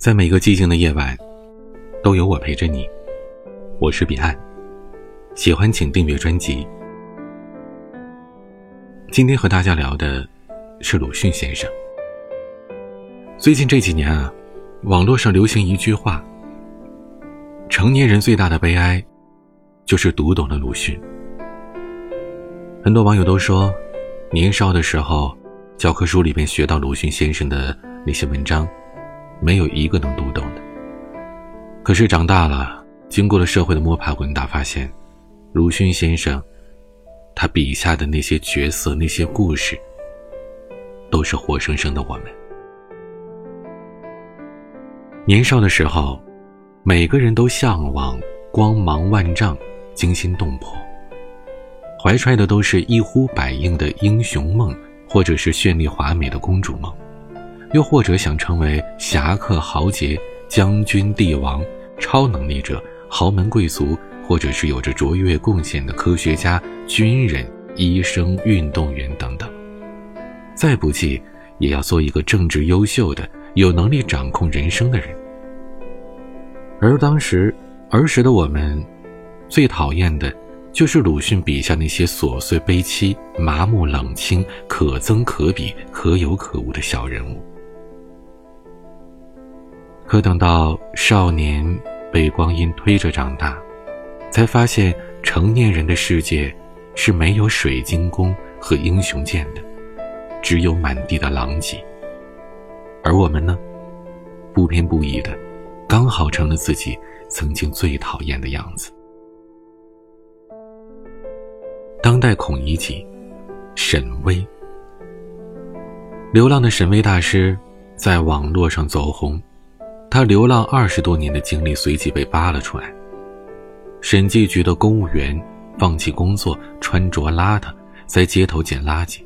在每个寂静的夜晚，都有我陪着你。我是彼岸，喜欢请订阅专辑。今天和大家聊的是鲁迅先生。最近这几年啊，网络上流行一句话：成年人最大的悲哀，就是读懂了鲁迅。很多网友都说，年少的时候，教科书里边学到鲁迅先生的那些文章。没有一个能读懂的。可是长大了，经过了社会的摸爬滚打，发现，鲁迅先生，他笔下的那些角色、那些故事，都是活生生的我们。年少的时候，每个人都向往光芒万丈、惊心动魄，怀揣的都是一呼百应的英雄梦，或者是绚丽华美的公主梦。又或者想成为侠客、豪杰、将军、帝王、超能力者、豪门贵族，或者是有着卓越贡献的科学家、军人、医生、运动员等等。再不济，也要做一个政治优秀的、有能力掌控人生的人。而当时儿时的我们，最讨厌的，就是鲁迅笔下那些琐碎、悲戚、麻木、冷清、可憎可鄙、可有可无的小人物。可等到少年被光阴推着长大，才发现成年人的世界是没有水晶宫和英雄剑的，只有满地的狼藉。而我们呢，不偏不倚的，刚好成了自己曾经最讨厌的样子。当代孔乙己，沈巍，流浪的沈巍大师，在网络上走红。他流浪二十多年的经历随即被扒了出来。审计局的公务员放弃工作，穿着邋遢，在街头捡垃圾。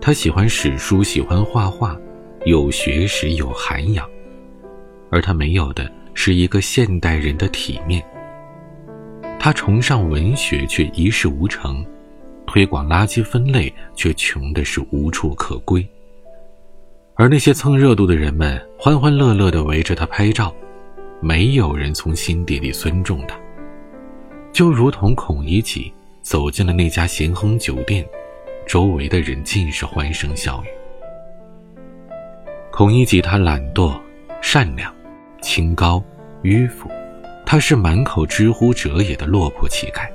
他喜欢史书，喜欢画画，有学识，有涵养。而他没有的是一个现代人的体面。他崇尚文学，却一事无成；推广垃圾分类，却穷的是无处可归。而那些蹭热度的人们欢欢乐乐地围着他拍照，没有人从心底里尊重他。就如同孔乙己走进了那家咸亨酒店，周围的人尽是欢声笑语。孔乙己他懒惰、善良、清高、迂腐，他是满口知乎者也的落魄乞丐，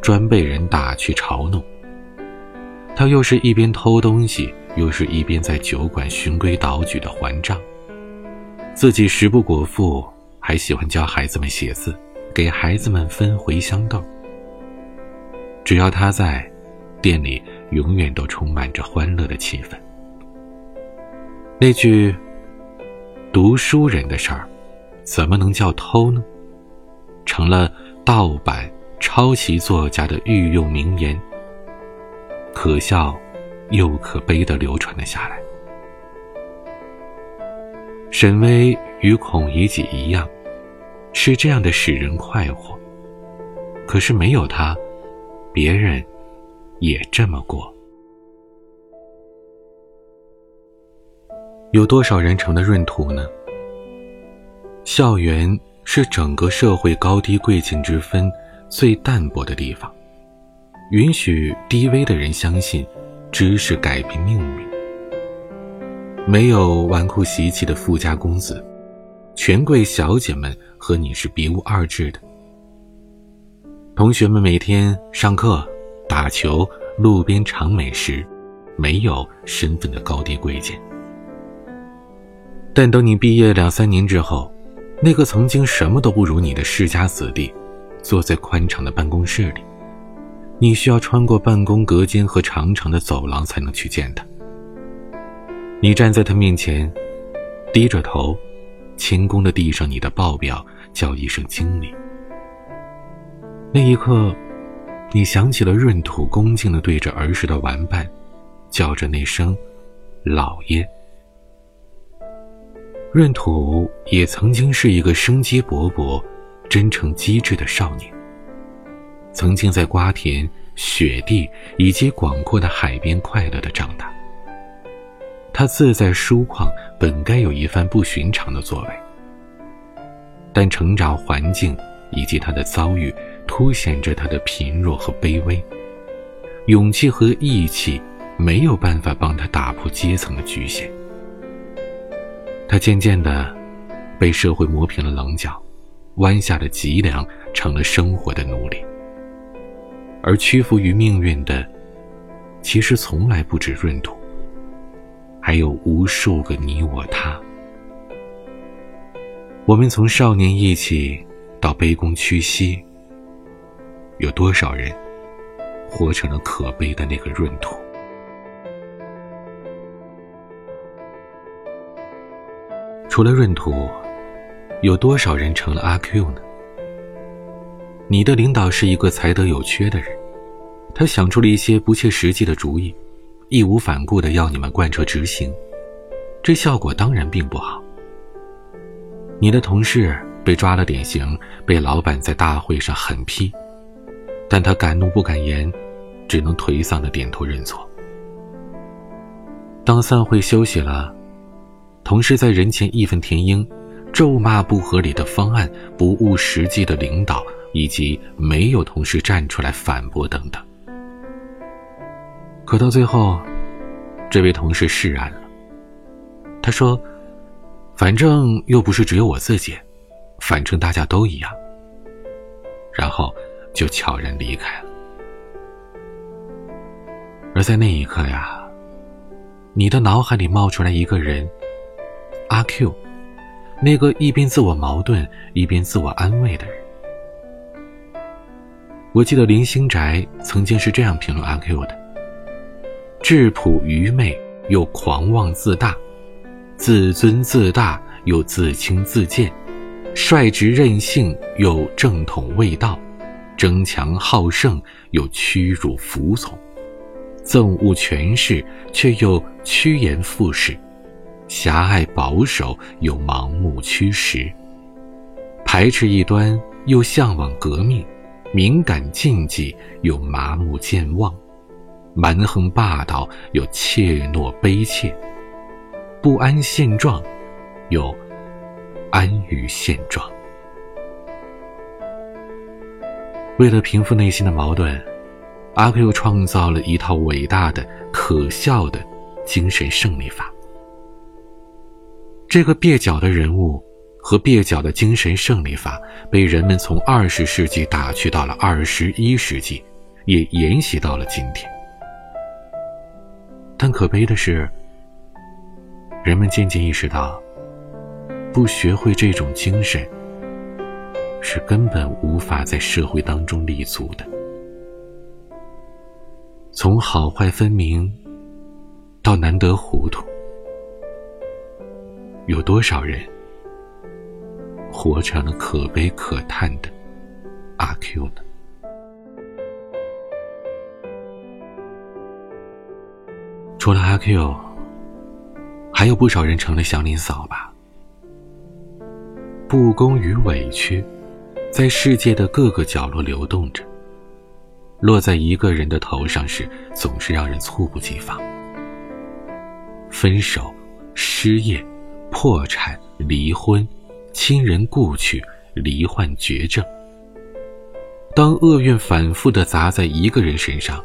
专被人打趣嘲弄。他又是一边偷东西。又是一边在酒馆循规蹈矩的还账，自己食不果腹，还喜欢教孩子们写字，给孩子们分茴香豆。只要他在，店里永远都充满着欢乐的气氛。那句“读书人的事儿，怎么能叫偷呢？”成了盗版、抄袭作家的御用名言。可笑。又可悲的流传了下来。沈巍与孔乙己一样，是这样的使人快活。可是没有他，别人也这么过。有多少人成了闰土呢？校园是整个社会高低贵贱之分最淡薄的地方，允许低微的人相信。知识改变命运，没有纨绔习气的富家公子，权贵小姐们和你是别无二致的。同学们每天上课、打球、路边尝美食，没有身份的高低贵贱。但等你毕业两三年之后，那个曾经什么都不如你的世家子弟，坐在宽敞的办公室里。你需要穿过办公隔间和长长的走廊才能去见他。你站在他面前，低着头，谦恭的递上你的报表，叫一声经理。那一刻，你想起了闰土，恭敬的对着儿时的玩伴，叫着那声“老爷”。闰土也曾经是一个生机勃勃、真诚机智的少年。曾经在瓜田、雪地以及广阔的海边快乐的长大。他自在疏旷，本该有一番不寻常的作为。但成长环境以及他的遭遇，凸显着他的贫弱和卑微。勇气和义气没有办法帮他打破阶层的局限。他渐渐的被社会磨平了棱角，弯下的脊梁成了生活的奴隶。而屈服于命运的，其实从来不止闰土，还有无数个你我他。我们从少年义气到卑躬屈膝，有多少人？活成了可悲的那个闰土。除了闰土，有多少人成了阿 Q 呢？你的领导是一个才德有缺的人，他想出了一些不切实际的主意，义无反顾的要你们贯彻执行，这效果当然并不好。你的同事被抓了典型，被老板在大会上狠批。但他敢怒不敢言，只能颓丧的点头认错。当散会休息了，同事在人前义愤填膺，咒骂不合理的方案、不务实际的领导，以及没有同事站出来反驳等等。可到最后，这位同事释然了。他说：“反正又不是只有我自己，反正大家都一样。”然后。就悄然离开了。而在那一刻呀，你的脑海里冒出来一个人，阿 Q，那个一边自我矛盾一边自我安慰的人。我记得林星宅曾经是这样评论阿 Q 的：质朴愚昧又狂妄自大，自尊自大又自轻自贱，率直任性又正统味道。争强好胜又屈辱服从，憎恶权势却又趋炎附势，狭隘保守又盲目驱使，排斥异端又向往革命，敏感禁忌又麻木健忘，蛮横霸道又怯懦卑怯，不安现状又安于现状。为了平复内心的矛盾，阿 Q 创造了一套伟大的、可笑的精神胜利法。这个蹩脚的人物和蹩脚的精神胜利法，被人们从二十世纪打趣到了二十一世纪，也沿袭到了今天。但可悲的是，人们渐渐意识到，不学会这种精神。是根本无法在社会当中立足的。从好坏分明到难得糊涂，有多少人活成了可悲可叹的阿 Q 呢？除了阿 Q，还有不少人成了祥林嫂吧？不公与委屈。在世界的各个角落流动着，落在一个人的头上时，总是让人猝不及防。分手、失业、破产、离婚、亲人故去、罹患绝症。当厄运反复的砸在一个人身上，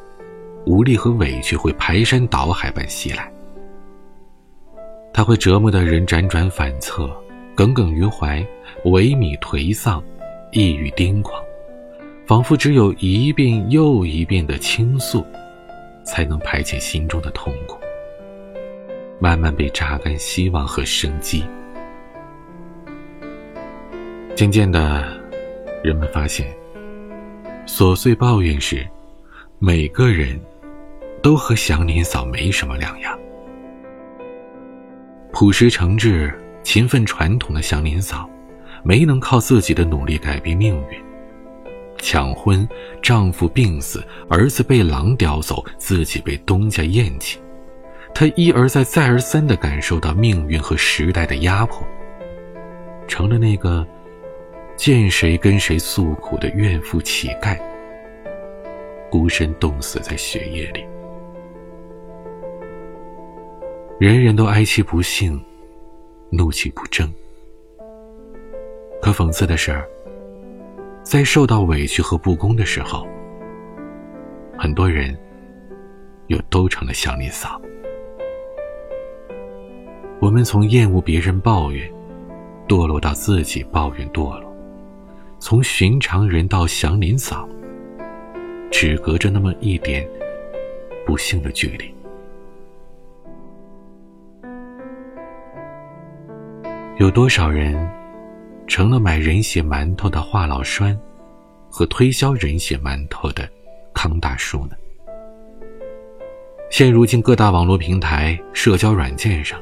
无力和委屈会排山倒海般袭来。他会折磨的人辗转反侧，耿耿于怀，萎靡颓丧。抑郁癫狂，仿佛只有一遍又一遍的倾诉，才能排遣心中的痛苦，慢慢被榨干希望和生机。渐渐的，人们发现，琐碎抱怨时，每个人都和祥林嫂没什么两样。朴实诚挚、勤奋传统的祥林嫂。没能靠自己的努力改变命运，抢婚，丈夫病死，儿子被狼叼走，自己被东家厌弃，她一而再、再而三地感受到命运和时代的压迫，成了那个见谁跟谁诉苦的怨妇乞丐，孤身冻死在血液里。人人都哀其不幸，怒其不争。可讽刺的是，在受到委屈和不公的时候，很多人又都成了祥林嫂。我们从厌恶别人抱怨，堕落到自己抱怨堕落；从寻常人到祥林嫂，只隔着那么一点不幸的距离。有多少人成了买人血馒头的华老栓，和推销人血馒头的康大叔呢？现如今，各大网络平台、社交软件上。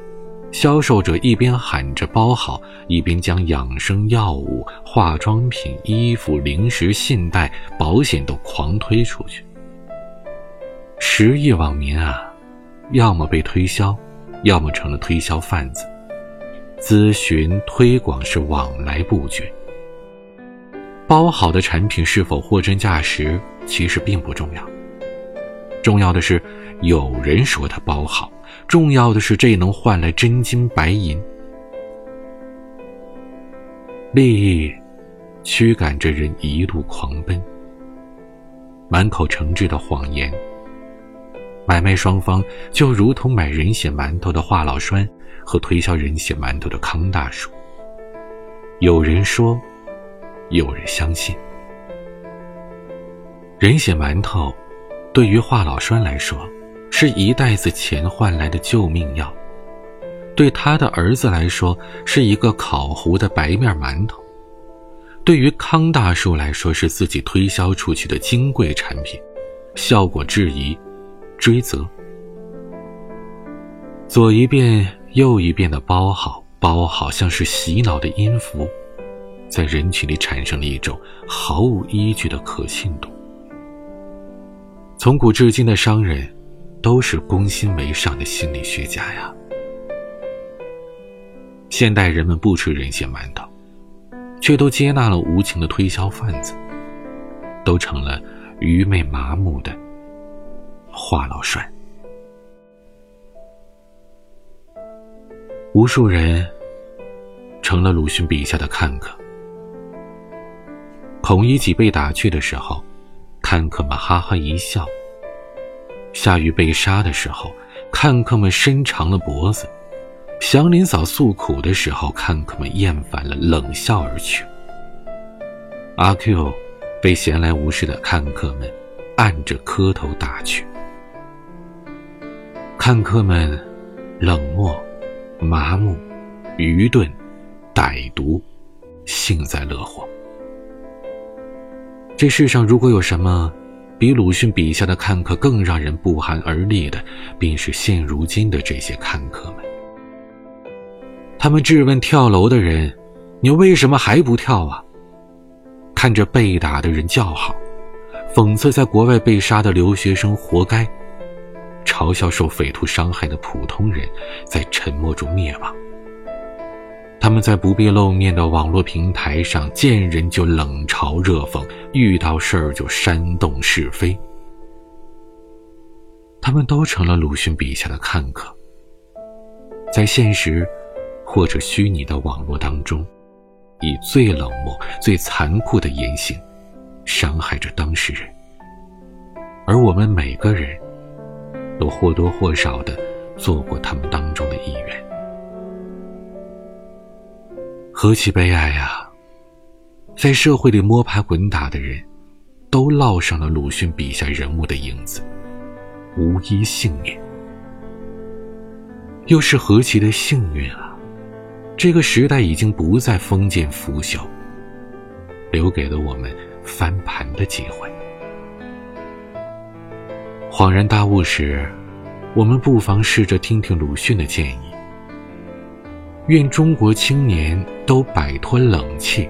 销售者一边喊着包好，一边将养生药物、化妆品、衣服、零食、信贷、保险都狂推出去。十亿网民啊，要么被推销，要么成了推销贩子。咨询推广是往来不绝。包好的产品是否货真价实，其实并不重要。重要的是，有人说它包好。重要的是，这能换来真金白银。利益驱赶着人一路狂奔，满口诚挚的谎言。买卖双方就如同买人血馒头的华老栓和推销人血馒头的康大叔。有人说，有人相信。人血馒头对于华老栓来说。是一袋子钱换来的救命药，对他的儿子来说是一个烤糊的白面馒头，对于康大叔来说是自己推销出去的金贵产品，效果质疑，追责，左一遍右一遍的包好包好，像是洗脑的音符，在人群里产生了一种毫无依据的可信度。从古至今的商人。都是攻心为上的心理学家呀。现代人们不吃人血馒头，却都接纳了无情的推销贩子，都成了愚昧麻木的话痨帅。无数人成了鲁迅笔下的看客。孔乙己被打去的时候，看客们哈哈一笑。夏雨被杀的时候，看客们伸长了脖子；祥林嫂诉苦的时候，看客们厌烦了，冷笑而去。阿 Q 被闲来无事的看客们按着磕头打去。看客们冷漠、麻木、愚钝、歹毒、幸灾乐祸。这世上如果有什么……比鲁迅笔下的看客更让人不寒而栗的，便是现如今的这些看客们。他们质问跳楼的人：“你为什么还不跳啊？”看着被打的人叫好，讽刺在国外被杀的留学生活该，嘲笑受匪徒伤害的普通人在沉默中灭亡。他们在不必露面的网络平台上，见人就冷嘲热讽，遇到事儿就煽动是非。他们都成了鲁迅笔下的看客，在现实或者虚拟的网络当中，以最冷漠、最残酷的言行，伤害着当事人。而我们每个人都或多或少的做过他们当中的何其悲哀呀！在社会里摸爬滚打的人，都烙上了鲁迅笔下人物的影子，无一幸免。又是何其的幸运啊！这个时代已经不再封建腐朽，留给了我们翻盘的机会。恍然大悟时，我们不妨试着听听鲁迅的建议。愿中国青年都摆脱冷气，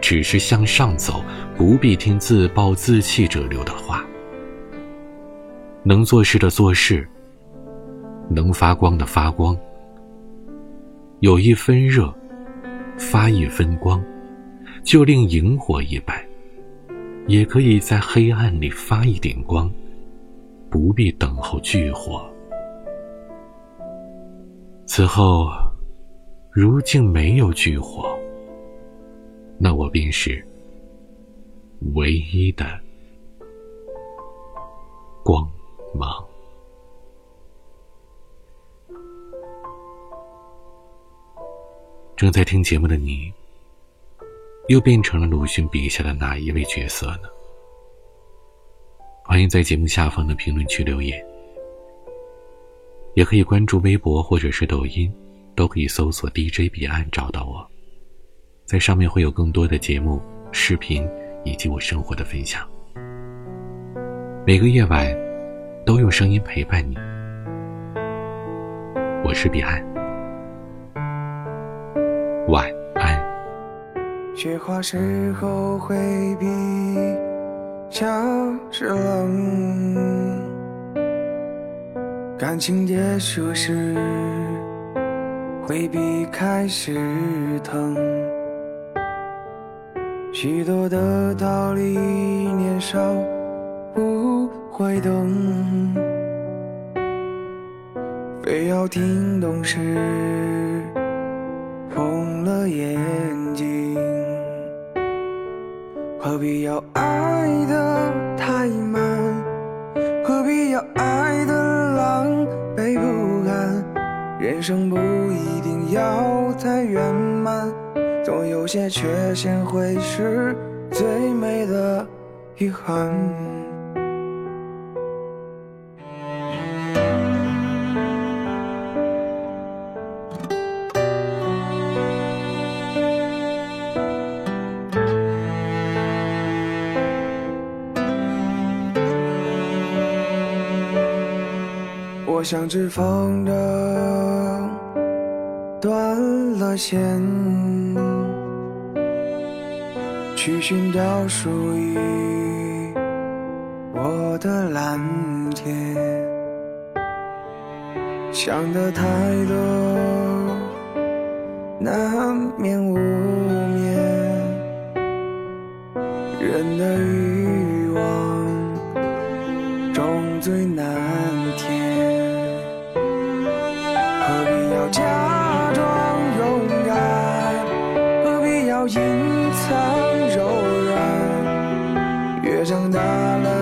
只是向上走，不必听自暴自弃者流的话。能做事的做事，能发光的发光。有一分热，发一分光，就令萤火一般，也可以在黑暗里发一点光，不必等候炬火。此后，如竟没有炬火，那我便是唯一的光芒。正在听节目的你，又变成了鲁迅笔下的哪一位角色呢？欢迎在节目下方的评论区留言，也可以关注微博或者是抖音，都可以搜索 DJ 彼岸找到我，在上面会有更多的节目、视频以及我生活的分享。每个夜晚都用声音陪伴你，我是彼岸，晚安。雪花时候回避。夏是冷，感情结束时，回避开始疼。许多的道理，年少不会懂，非要听懂时，红了眼睛。何必要爱得太慢？何必要爱得狼狈不？人生不一定要太圆满，总有些缺陷会是最美的遗憾。我像只风筝断了线，去寻找属于我的蓝天。想的太多，难免无眠。人的长大了